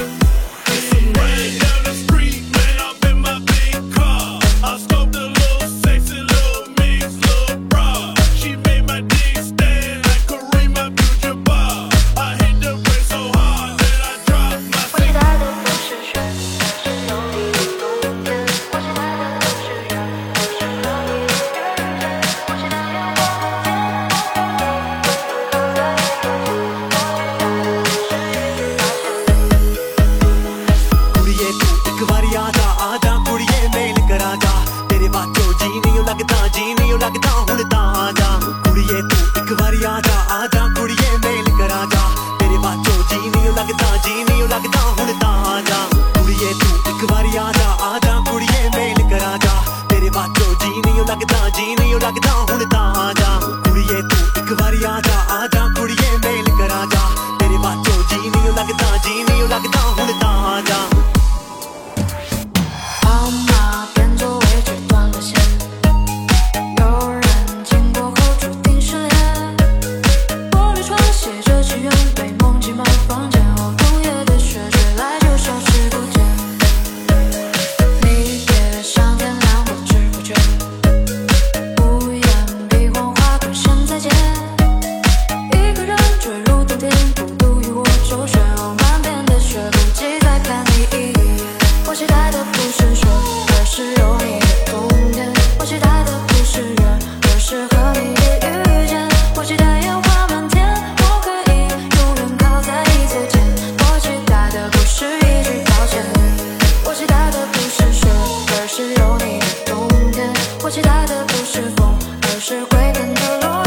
you 冬天我期待的不是风而是归根的落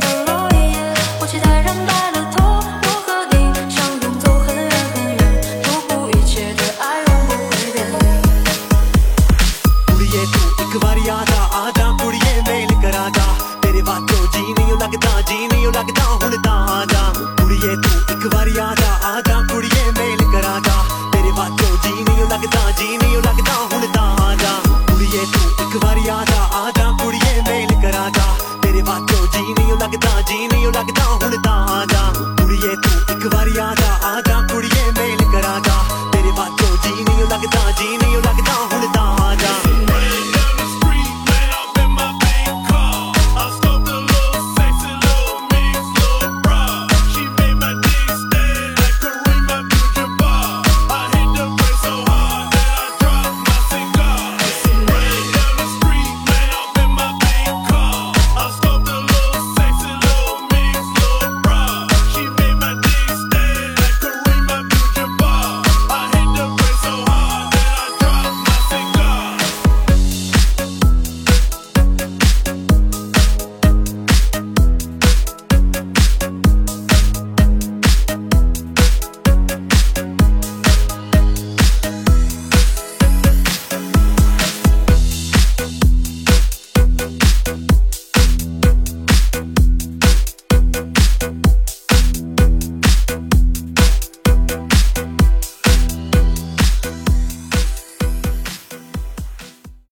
的落叶我期待染白了头